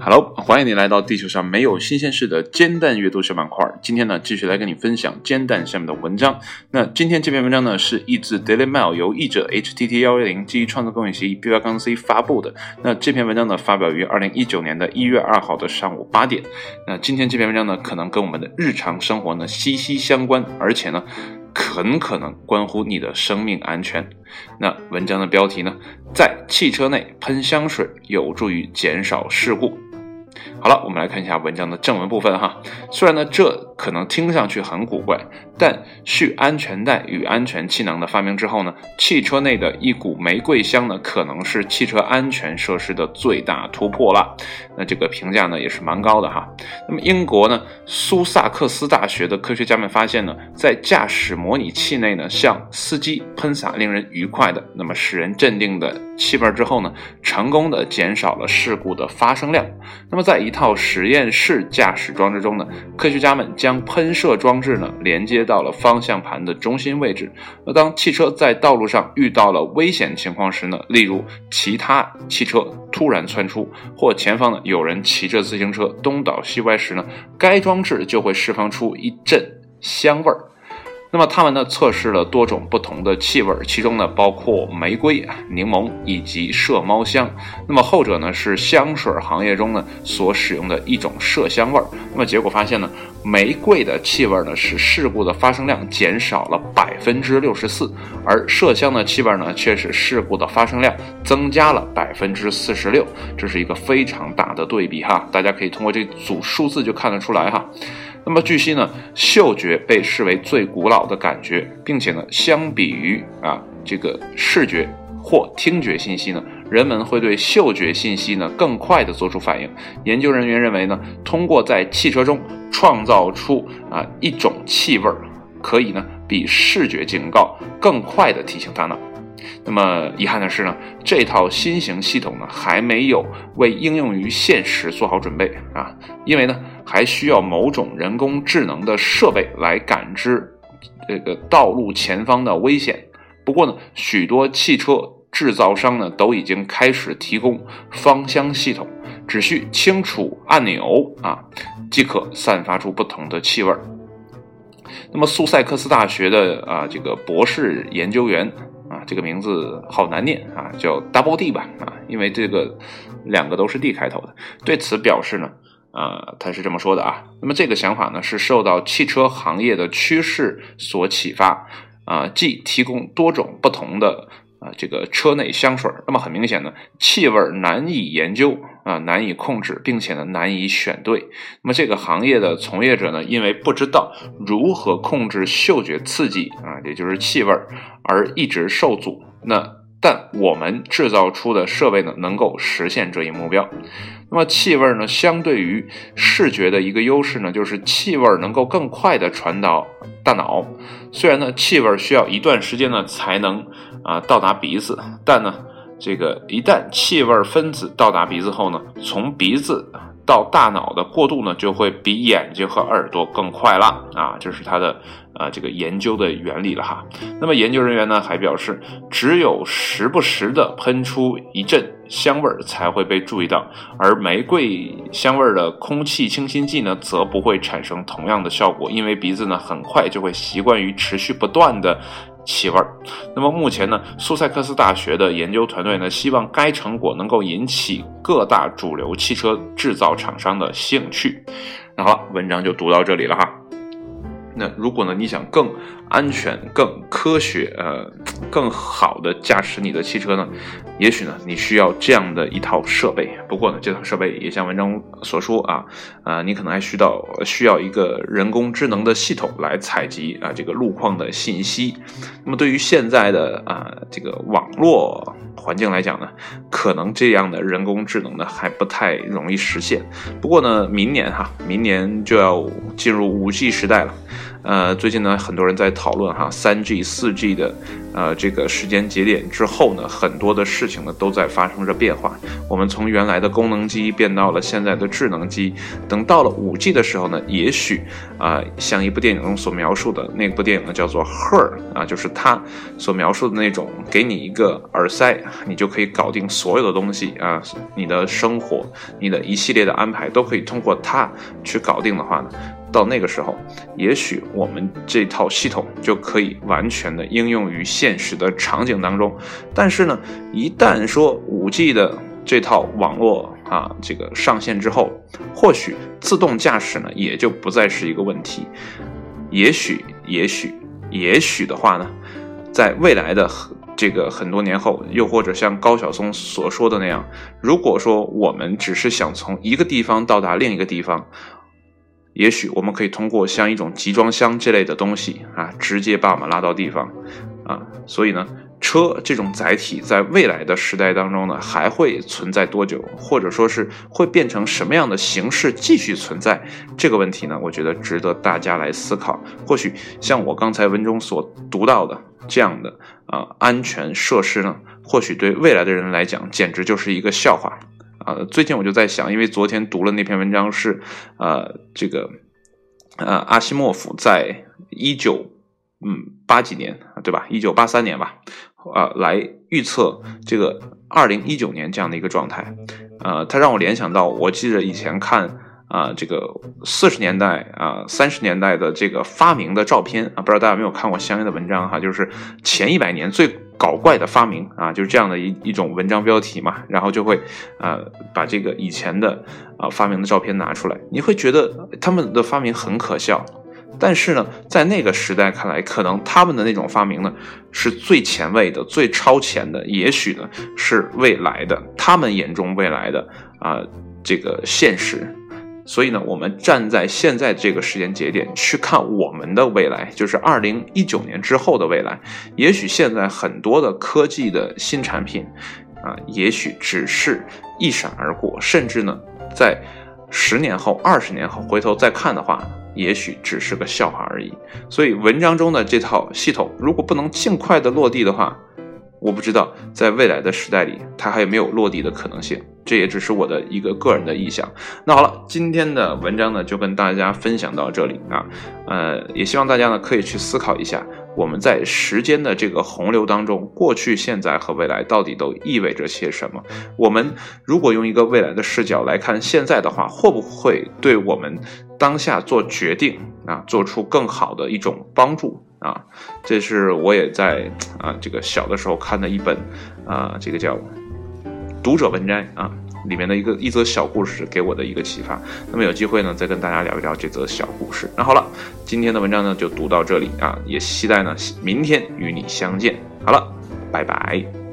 Hello，欢迎你来到地球上没有新鲜事的煎蛋阅读小板块。今天呢，继续来跟你分享煎蛋下面的文章。那今天这篇文章呢，是译自 Daily Mail，由译者 HTT 幺幺零基于创作公允协议 B 八杠 C 发布的。那这篇文章呢，发表于二零一九年的一月二号的上午八点。那今天这篇文章呢，可能跟我们的日常生活呢息息相关，而且呢，很可能关乎你的生命安全。那文章的标题呢，在汽车内喷香水有助于减少事故。好了，我们来看一下文章的正文部分哈。虽然呢，这可能听上去很古怪，但系安全带与安全气囊的发明之后呢，汽车内的一股玫瑰香呢，可能是汽车安全设施的最大突破了。那这个评价呢，也是蛮高的哈。那么英国呢，苏萨克斯大学的科学家们发现呢，在驾驶模拟器内呢，向司机喷洒令人愉快的、那么使人镇定的气味之后呢，成功的减少了事故的发生量。那么在一套实验室驾驶装置中呢，科学家们将喷射装置呢连接到了方向盘的中心位置。那当汽车在道路上遇到了危险情况时呢，例如其他汽车突然窜出，或前方呢有人骑着自行车东倒西歪时呢，该装置就会释放出一阵香味儿。那么他们呢测试了多种不同的气味，其中呢包括玫瑰、柠檬以及麝猫香。那么后者呢是香水行业中呢所使用的一种麝香味儿。那么结果发现呢，玫瑰的气味呢使事故的发生量减少了百分之六十四，而麝香的气味呢却使事故的发生量增加了百分之四十六。这是一个非常大的对比哈，大家可以通过这组数字就看得出来哈。那么据悉呢，嗅觉被视为最古老的感觉，并且呢，相比于啊这个视觉或听觉信息呢，人们会对嗅觉信息呢更快的做出反应。研究人员认为呢，通过在汽车中创造出啊一种气味，可以呢比视觉警告更快的提醒大脑。那么遗憾的是呢，这套新型系统呢还没有为应用于现实做好准备啊，因为呢。还需要某种人工智能的设备来感知这个道路前方的危险。不过呢，许多汽车制造商呢都已经开始提供芳香系统，只需轻触按钮啊，即可散发出不同的气味儿。那么，苏塞克斯大学的啊这个博士研究员啊，这个名字好难念啊，叫 Double D 吧啊，因为这个两个都是 D 开头的。对此表示呢。啊，他是这么说的啊。那么这个想法呢，是受到汽车行业的趋势所启发啊，即提供多种不同的啊这个车内香水。那么很明显呢，气味难以研究啊，难以控制，并且呢难以选对。那么这个行业的从业者呢，因为不知道如何控制嗅觉刺激啊，也就是气味，而一直受阻。那但我们制造出的设备呢，能够实现这一目标。那么气味呢，相对于视觉的一个优势呢，就是气味能够更快的传导大脑。虽然呢，气味需要一段时间呢才能啊到达鼻子，但呢，这个一旦气味分子到达鼻子后呢，从鼻子。到大脑的过渡呢，就会比眼睛和耳朵更快了啊！这是它的呃这个研究的原理了哈。那么研究人员呢还表示，只有时不时的喷出一阵香味儿才会被注意到，而玫瑰香味儿的空气清新剂呢，则不会产生同样的效果，因为鼻子呢很快就会习惯于持续不断的。气味儿。那么目前呢，苏塞克斯大学的研究团队呢，希望该成果能够引起各大主流汽车制造厂商的兴趣。那好了，文章就读到这里了哈。那如果呢，你想更安全、更科学、呃，更好的驾驶你的汽车呢？也许呢，你需要这样的一套设备。不过呢，这套设备也像文章所说啊，啊，你可能还需要需要一个人工智能的系统来采集啊这个路况的信息。那么对于现在的啊这个网络环境来讲呢，可能这样的人工智能呢还不太容易实现。不过呢，明年哈，明年就要进入五 G 时代了。呃，最近呢，很多人在讨论哈，三 G、四 G 的呃这个时间节点之后呢，很多的事情呢都在发生着变化。我们从原来的功能机变到了现在的智能机，等到了五 G 的时候呢，也许啊，像一部电影中所描述的那部电影呢，叫做《Her》啊，就是他所描述的那种，给你一个耳塞，你就可以搞定所有的东西啊，你的生活，你的一系列的安排都可以通过它去搞定的话呢。到那个时候，也许我们这套系统就可以完全的应用于现实的场景当中。但是呢，一旦说五 G 的这套网络啊，这个上线之后，或许自动驾驶呢也就不再是一个问题。也许，也许，也许的话呢，在未来的这个很多年后，又或者像高晓松所说的那样，如果说我们只是想从一个地方到达另一个地方。也许我们可以通过像一种集装箱这类的东西啊，直接把我们拉到地方，啊，所以呢，车这种载体在未来的时代当中呢，还会存在多久，或者说是会变成什么样的形式继续存在这个问题呢？我觉得值得大家来思考。或许像我刚才文中所读到的这样的啊，安全设施呢，或许对未来的人来讲，简直就是一个笑话。啊，最近我就在想，因为昨天读了那篇文章，是呃，这个呃，阿西莫夫在一九嗯八几年对吧？一九八三年吧，啊，来预测这个二零一九年这样的一个状态，呃，他让我联想到，我记得以前看啊，这个四十年代啊，三十年代的这个发明的照片啊，不知道大家有没有看过相应的文章哈，就是前一百年最。搞怪的发明啊，就是这样的一一种文章标题嘛，然后就会，呃，把这个以前的啊发明的照片拿出来，你会觉得他们的发明很可笑，但是呢，在那个时代看来，可能他们的那种发明呢是最前卫的、最超前的，也许呢是未来的，他们眼中未来的啊这个现实。所以呢，我们站在现在这个时间节点去看我们的未来，就是二零一九年之后的未来。也许现在很多的科技的新产品，啊，也许只是一闪而过，甚至呢，在十年后、二十年后回头再看的话，也许只是个笑话而已。所以文章中的这套系统，如果不能尽快的落地的话，我不知道在未来的时代里，它还有没有落地的可能性。这也只是我的一个个人的意向。那好了，今天的文章呢，就跟大家分享到这里啊。呃，也希望大家呢可以去思考一下，我们在时间的这个洪流当中，过去、现在和未来到底都意味着些什么？我们如果用一个未来的视角来看现在的话，会不会对我们当下做决定啊，做出更好的一种帮助？啊，这是我也在啊这个小的时候看的一本啊这个叫《读者文摘》啊里面的一个一则小故事给我的一个启发。那么有机会呢再跟大家聊一聊这则小故事。那好了，今天的文章呢就读到这里啊，也期待呢明天与你相见。好了，拜拜。